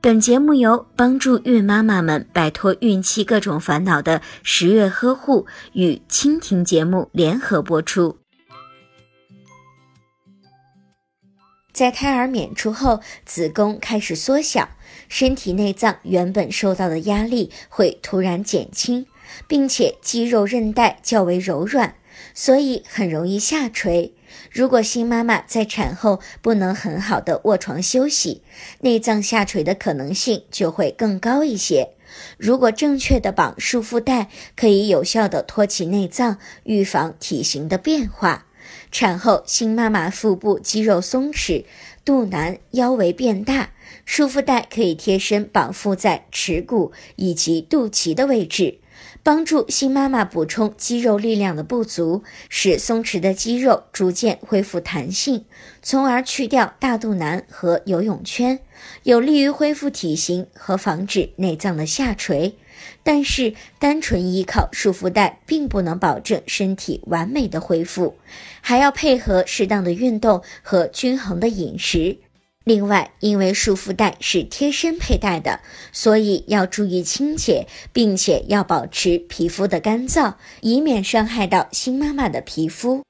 本节目由帮助孕妈妈们摆脱孕期各种烦恼的十月呵护与蜻蜓节目联合播出。在胎儿娩出后，子宫开始缩小，身体内脏原本受到的压力会突然减轻，并且肌肉韧带较为柔软，所以很容易下垂。如果新妈妈在产后不能很好的卧床休息，内脏下垂的可能性就会更高一些。如果正确的绑束缚带，可以有效的托起内脏，预防体型的变化。产后新妈妈腹部肌肉松弛，肚腩、腰围变大，束缚带可以贴身绑缚在耻骨以及肚脐的位置。帮助新妈妈补充肌肉力量的不足，使松弛的肌肉逐渐恢复弹性，从而去掉大肚腩和游泳圈，有利于恢复体型和防止内脏的下垂。但是，单纯依靠束缚带并不能保证身体完美的恢复，还要配合适当的运动和均衡的饮食。另外，因为束缚带是贴身佩戴的，所以要注意清洁，并且要保持皮肤的干燥，以免伤害到新妈妈的皮肤。